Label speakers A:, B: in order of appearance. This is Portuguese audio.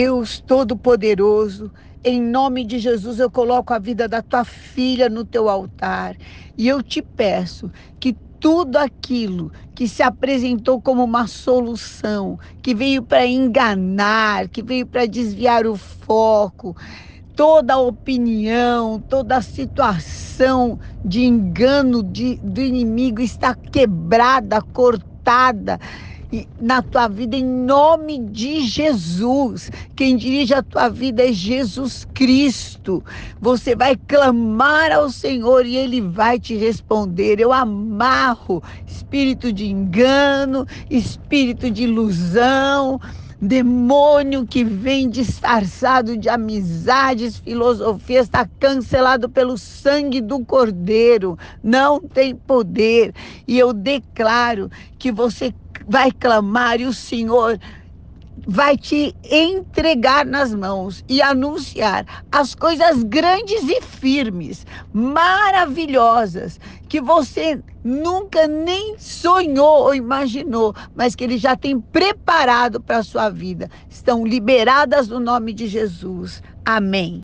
A: Deus Todo-Poderoso, em nome de Jesus, eu coloco a vida da tua filha no teu altar. E eu te peço que tudo aquilo que se apresentou como uma solução, que veio para enganar, que veio para desviar o foco, toda a opinião, toda a situação de engano de, do inimigo está quebrada, cortada na tua vida em nome de Jesus. Quem dirige a tua vida é Jesus Cristo. Você vai clamar ao Senhor e ele vai te responder. Eu amarro espírito de engano, espírito de ilusão, demônio que vem disfarçado de amizades, filosofia, está cancelado pelo sangue do Cordeiro, não tem poder. E eu declaro que você vai clamar e o Senhor vai te entregar nas mãos e anunciar as coisas grandes e firmes, maravilhosas, que você nunca nem sonhou ou imaginou, mas que Ele já tem preparado para a sua vida. Estão liberadas no nome de Jesus. Amém.